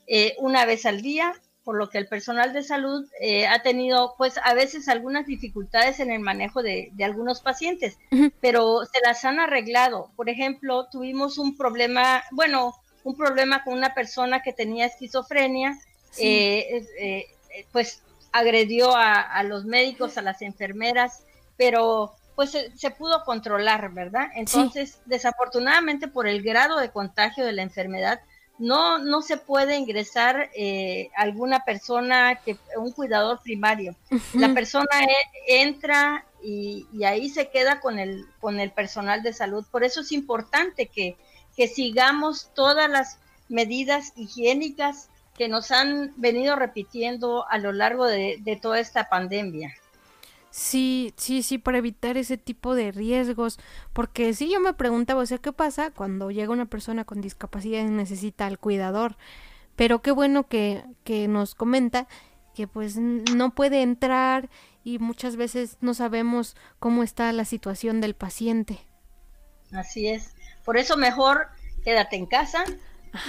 eh, una vez al día por lo que el personal de salud eh, ha tenido pues a veces algunas dificultades en el manejo de, algunos pacientes, pero se las han arreglado. Por ejemplo, tuvimos un problema, bueno, un problema con una persona que tenía esquizofrenia, eh, eh, pues agredió a, los médicos, a las enfermeras, pero pues se, pudo controlar, ¿verdad? Entonces, desafortunadamente por el grado de contagio de la enfermedad, no, no se puede ingresar eh, alguna persona, que un cuidador primario. La persona e, entra y, ahí se queda con el, con el personal de salud. Por eso es importante que, que sigamos todas las medidas higiénicas que nos han venido repitiendo a lo largo de, de toda esta pandemia. Sí, sí, sí, para evitar ese tipo de riesgos. Porque sí, yo me preguntaba, o sea, ¿qué pasa cuando llega una persona con discapacidad y necesita al cuidador? Pero qué bueno que, que nos comenta que pues no puede entrar y muchas veces no sabemos cómo está la situación del paciente. Así es. Por eso mejor quédate en casa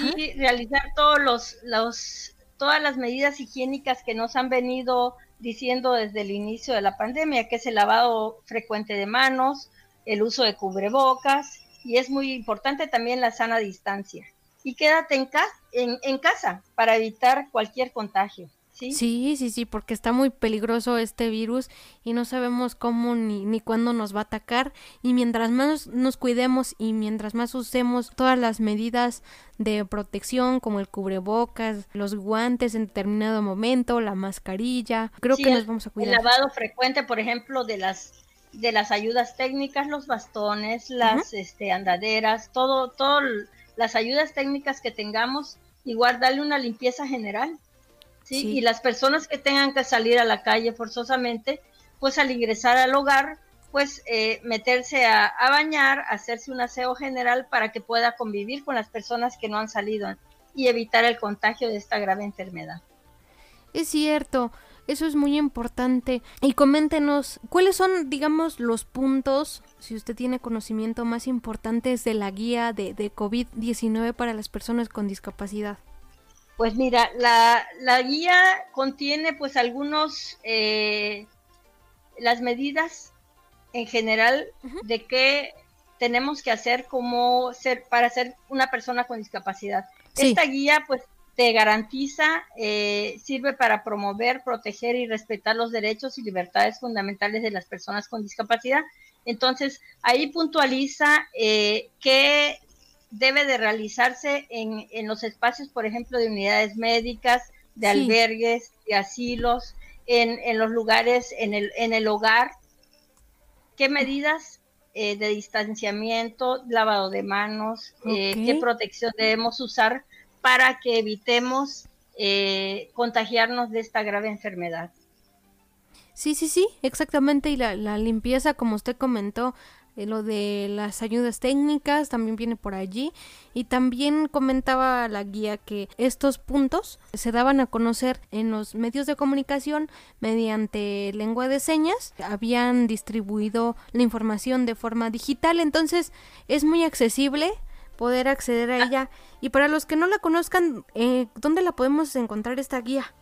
y realizar todos los, los, todas las medidas higiénicas que nos han venido diciendo desde el inicio de la pandemia, que es el lavado frecuente de manos, el uso de cubrebocas y es muy importante también la sana distancia. Y quédate en, en, en casa para evitar cualquier contagio. ¿Sí? ¿sí? Sí, sí, porque está muy peligroso este virus y no sabemos cómo ni, ni cuándo nos va a atacar. Y mientras más nos cuidemos y mientras más usemos todas las medidas de protección como el cubrebocas, los guantes en determinado momento, la mascarilla, creo que nos vamos a cuidar. El lavado frecuente, por ejemplo, de las de las ayudas técnicas, los bastones, las este, andaderas, todo, todo las ayudas técnicas que tengamos, igual darle una limpieza general ¿sí? Y las personas que tengan que salir a la calle forzosamente, pues al ingresar al hogar, pues eh, meterse a, bañar, hacerse un aseo general para que pueda convivir con las personas que no han salido y evitar el contagio de esta grave enfermedad. Es cierto, eso es muy importante. Y coméntenos, ¿cuáles son, digamos, los puntos, si usted tiene conocimiento más importantes de la guía de, de COVID-19 para las personas con discapacidad? Pues mira, la, la guía contiene pues algunos, eh, las medidas en general de qué tenemos que hacer como ser, para ser una persona con discapacidad. Esta guía pues te garantiza, eh, sirve para promover, proteger y respetar los derechos y libertades fundamentales de las personas con discapacidad. Entonces, ahí puntualiza eh, qué debe de realizarse en, en los espacios, por ejemplo, de unidades médicas, de albergues, de asilos, en, en, los lugares, en el, en el hogar. ¿Qué medidas eh, de distanciamiento, lavado de manos, eh, qué protección debemos usar para que evitemos eh, contagiarnos de esta grave enfermedad? Sí, sí, sí, exactamente. Y la, la limpieza, como usted comentó, lo de las ayudas técnicas también viene por allí. Y también comentaba la guía que estos puntos se daban a conocer en los medios de comunicación mediante lengua de señas. Habían distribuido la información de forma digital. Entonces es muy accesible poder acceder a ella. Y para los que no la conozcan eh, ¿dónde la podemos encontrar esta guía?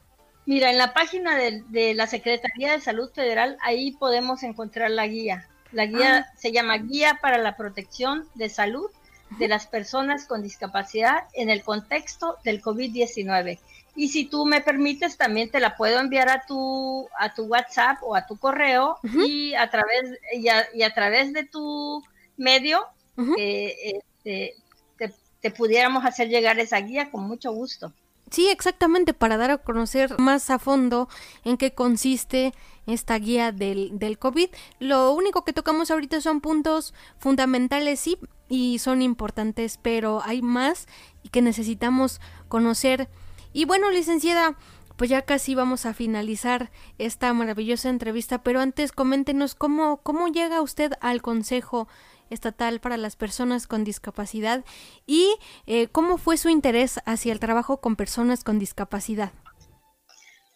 Mira, en la página de, de la Secretaría de Salud Federal, ahí podemos encontrar la guía. La guía ah. se llama Guía para la Protección de Salud de las Personas con Discapacidad en el contexto del COVID-19. Y si tú me permites, también te la puedo enviar a tu, a tu WhatsApp o a tu correo y, a través, y, a, través de tu medio eh, este, te, te pudiéramos hacer llegar esa guía con mucho gusto. Sí, exactamente, para dar a conocer más a fondo en qué consiste esta guía del, del COVID. Lo único que tocamos ahorita son puntos fundamentales, sí, y son importantes, pero hay más que necesitamos conocer. Y bueno, licenciada, pues ya casi vamos a finalizar esta maravillosa entrevista, pero antes coméntenos cómo, cómo llega usted al Consejo Estatal para las Personas con Discapacidad y eh, cómo fue su interés hacia el trabajo con personas con discapacidad.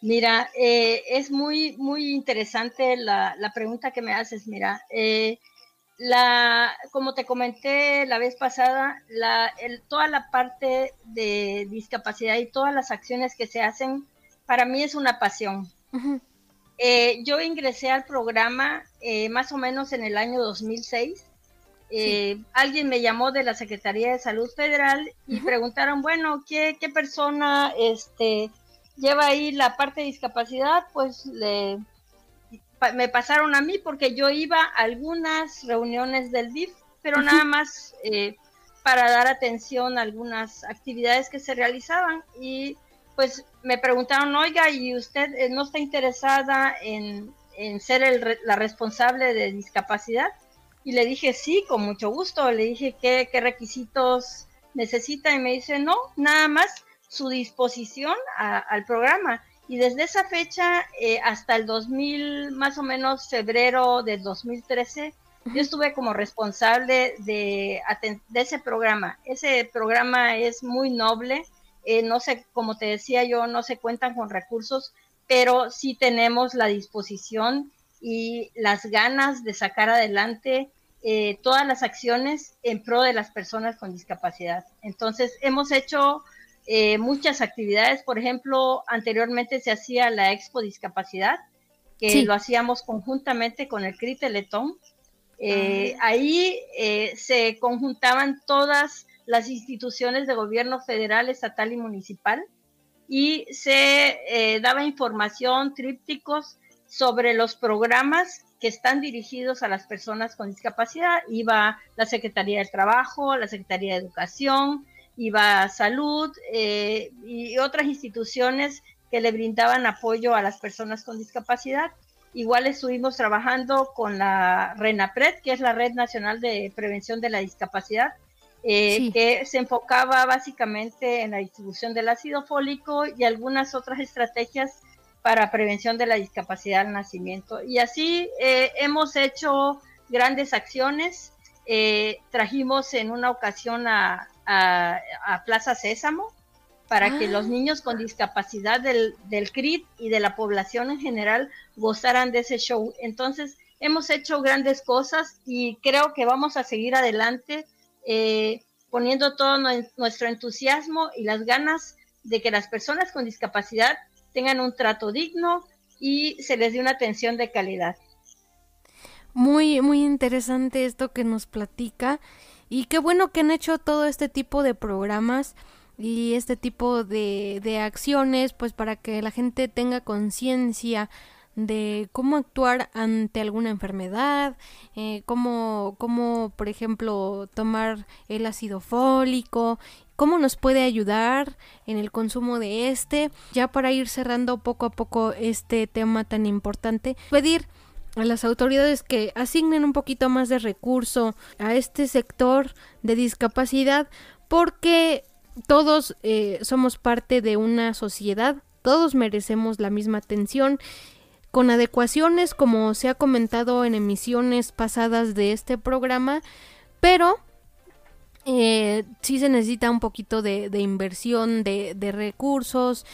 Mira, eh, es muy, muy interesante la, pregunta que me haces. Mira, eh, la, como te comenté la vez pasada, la, toda la parte de discapacidad y todas las acciones que se hacen, para mí es una pasión. Eh, yo ingresé al programa más o menos en el año 2006. Alguien me llamó de la Secretaría de Salud Federal y preguntaron, bueno, ¿qué, qué persona este, lleva ahí la parte de discapacidad, pues le, me pasaron a mí porque yo iba a algunas reuniones del DIF, pero nada más eh, para dar atención a algunas actividades que se realizaban y pues me preguntaron, oiga, ¿y usted eh, no está interesada en, ser la responsable de discapacidad? Y le dije, sí, con mucho gusto. Le dije, ¿qué, qué requisitos necesita? Y me dice, no, nada más su disposición al programa. Y desde esa fecha eh, hasta el 2000, más o menos febrero del 2013, yo estuve como responsable de, de ese programa. Ese programa es muy noble eh, no sé, como te decía yo, no se cuentan con recursos, pero sí tenemos la disposición y las ganas de sacar adelante eh, todas las acciones en pro de las personas con discapacidad. Entonces, hemos hecho eh, muchas actividades, por ejemplo, anteriormente se hacía la Expo Discapacidad, que lo hacíamos conjuntamente con el CRI Teletón. Ah. Ahí se conjuntaban todas las instituciones de gobierno federal, estatal y municipal y se eh, daba información, trípticos sobre los programas que están dirigidos a las personas con discapacidad. Iba la Secretaría del Trabajo, la Secretaría de Educación, iba Salud eh, y otras instituciones que le brindaban apoyo a las personas con discapacidad. Igual estuvimos trabajando con la RENAPRED, que es la Red Nacional de Prevención de la Discapacidad, eh, que se enfocaba básicamente en la distribución del ácido fólico y algunas otras estrategias para prevención de la discapacidad al nacimiento. Y así eh, hemos hecho grandes acciones. Eh, trajimos en una ocasión a, Plaza Sésamo para que los ah. niños con discapacidad del, del CRIT y de la población en general gozaran de ese show. Entonces, hemos hecho grandes cosas y creo que vamos a seguir adelante eh, poniendo todo nuestro entusiasmo y las ganas de que las personas con discapacidad tengan un trato digno y se les dé una atención de calidad. Muy, muy interesante esto que nos platica y qué bueno que han hecho todo este tipo de programas y este tipo de, de acciones pues para que la gente tenga conciencia de cómo actuar ante alguna enfermedad, eh, cómo, cómo, por ejemplo, tomar el ácido fólico, cómo nos puede ayudar en el consumo de este. Ya para ir cerrando poco a poco este tema tan importante, pedir a las autoridades que asignen un poquito más de recurso a este sector de discapacidad porque todos eh, somos parte de una sociedad, todos merecemos la misma atención con adecuaciones como se ha comentado en emisiones pasadas de este programa, pero eh, sí se necesita un poquito de, inversión de, recursos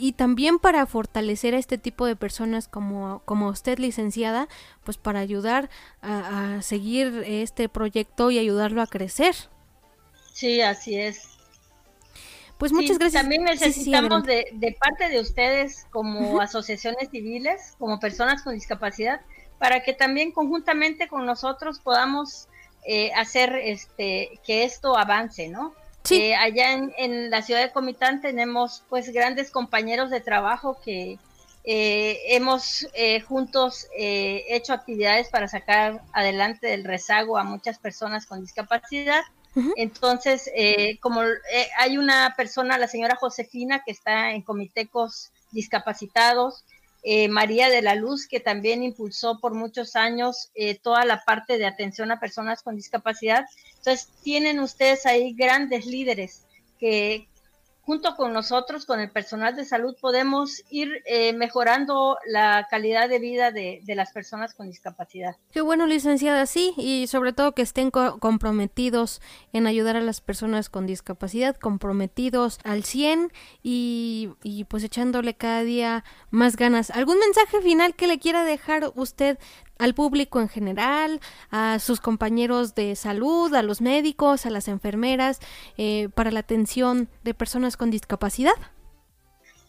y también para fortalecer a este tipo de personas como, como usted licenciada, pues para ayudar a seguir este proyecto y ayudarlo a crecer. Sí, así es. Pues muchas gracias. También necesitamos de, de, parte de ustedes como asociaciones civiles, como personas con discapacidad, para que también conjuntamente con nosotros podamos eh, hacer este que esto avance, ¿no? Sí. Eh, allá en, la ciudad de Comitán tenemos pues grandes compañeros de trabajo que eh, hemos juntos hecho actividades para sacar adelante del rezago a muchas personas con discapacidad entonces, eh, como eh, hay una persona, la señora Josefina, que está en comitécos discapacitados, eh, María de la Luz, que también impulsó por muchos años toda la parte de atención a personas con discapacidad. Entonces, tienen ustedes ahí grandes líderes que, junto con nosotros, con el personal de salud, podemos ir eh, mejorando la calidad de vida de, las personas con discapacidad. Qué bueno, licenciada, sí, y sobre todo que estén comprometidos en ayudar a las personas con discapacidad, comprometidos al 100 y, y pues echándole cada día más ganas. ¿Algún mensaje final que le quiera dejar usted al público en general, a sus compañeros de salud, a los médicos, a las enfermeras, eh, para la atención de personas con discapacidad?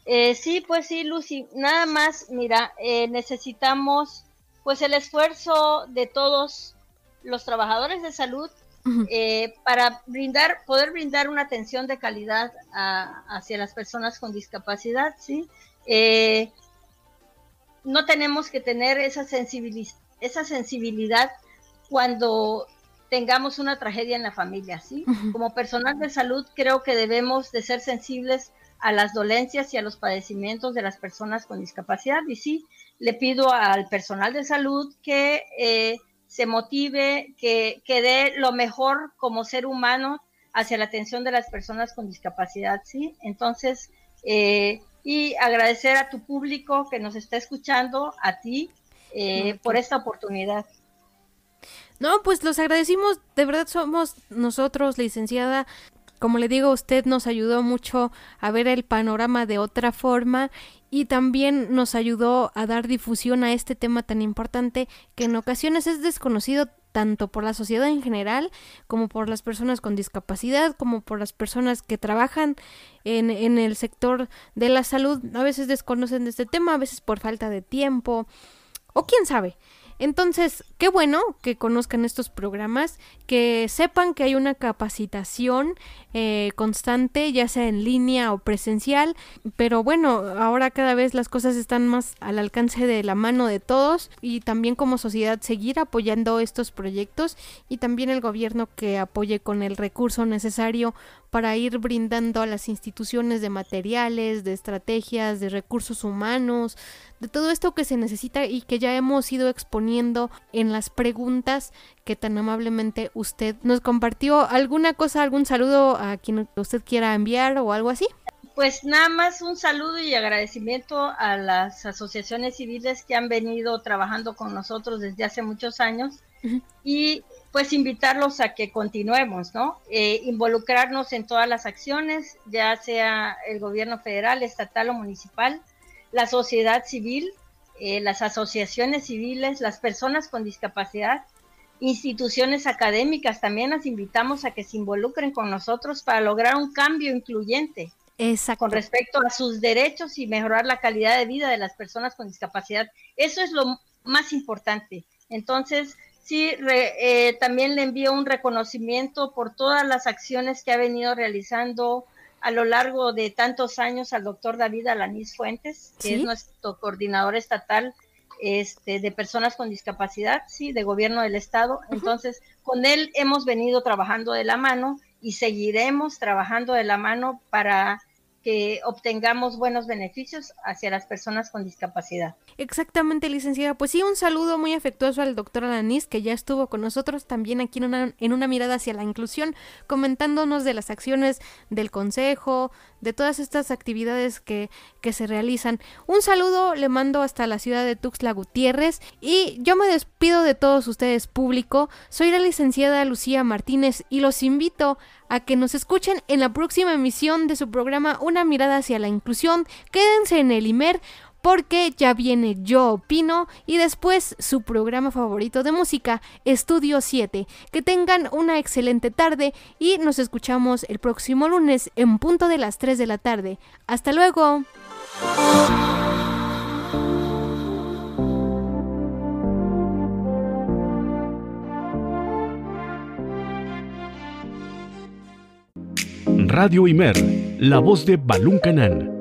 Eh, sí, pues sí, Lucy. Nada más, mira, eh, necesitamos pues el esfuerzo de todos los trabajadores de salud para brindar, poder brindar una atención de calidad hacia las personas con discapacidad, ¿sí? no tenemos que tener esa, esa sensibilidad cuando tengamos una tragedia en la familia, ¿sí? Como personal de salud creo que debemos de ser sensibles a las dolencias y a los padecimientos de las personas con discapacidad y sí, le pido al personal de salud que eh, se motive, que, que dé lo mejor como ser humano hacia la atención de las personas con discapacidad, ¿sí? Entonces, eh, y agradecer a tu público que nos está escuchando, a ti, eh, por esta oportunidad. No, pues los agradecimos, de verdad somos nosotros, licenciada. Como le digo, usted nos ayudó mucho a ver el panorama de otra forma y también nos ayudó a dar difusión a este tema tan importante que en ocasiones es desconocido tanto por la sociedad en general como por las personas con discapacidad, como por las personas que trabajan en, en el sector de la salud. A veces desconocen de este tema, a veces por falta de tiempo o quién sabe. Entonces, qué bueno que conozcan estos programas, que sepan que hay una capacitación eh, constante, ya sea en línea o presencial, pero bueno, ahora cada vez las cosas están más al alcance de la mano de todos y también como sociedad seguir apoyando estos proyectos y también el gobierno que apoye con el recurso necesario para ir brindando a las instituciones de materiales, de estrategias, de recursos humanos, de todo esto que se necesita y que ya hemos ido exponiendo en las preguntas que tan amablemente usted nos compartió. ¿Alguna cosa, algún saludo a quien usted quiera enviar o algo así? Pues nada más un saludo y agradecimiento a las asociaciones civiles que han venido trabajando con nosotros desde hace muchos años y pues invitarlos a que continuemos, ¿no? Eh, involucrarnos en todas las acciones, ya sea el gobierno federal, estatal o municipal, la sociedad civil, eh, las asociaciones civiles, las personas con discapacidad, instituciones académicas, también las invitamos a que se involucren con nosotros para lograr un cambio incluyente. Con respecto a sus derechos y mejorar la calidad de vida de las personas con discapacidad. Eso es lo más importante. Entonces, Sí, eh, también le envío un reconocimiento por todas las acciones que ha venido realizando a lo largo de tantos años al doctor David Alanís Fuentes, que es nuestro coordinador estatal este, de personas con discapacidad, sí, de gobierno del estado. Entonces, con él hemos venido trabajando de la mano y seguiremos trabajando de la mano para que obtengamos buenos beneficios hacia las personas con discapacidad. Exactamente, licenciada. Pues sí, un saludo muy afectuoso al doctor Alanis, que ya estuvo con nosotros también aquí en una, en una mirada hacia la inclusión, comentándonos de las acciones del Consejo, de todas estas actividades que, que se realizan. Un saludo le mando hasta la ciudad de Tuxtla Gutiérrez y yo me despido de todos ustedes público. Soy la licenciada Lucía Martínez y los invito a que nos escuchen en la próxima emisión de su programa Una mirada hacia la inclusión. Quédense en el IMER porque ya viene Yo Opino y después su programa favorito de música, Estudio 7. Que tengan una excelente tarde y nos escuchamos el próximo lunes en punto de las 3 de la tarde. Hasta luego. Radio Imer, la voz de Balún Canán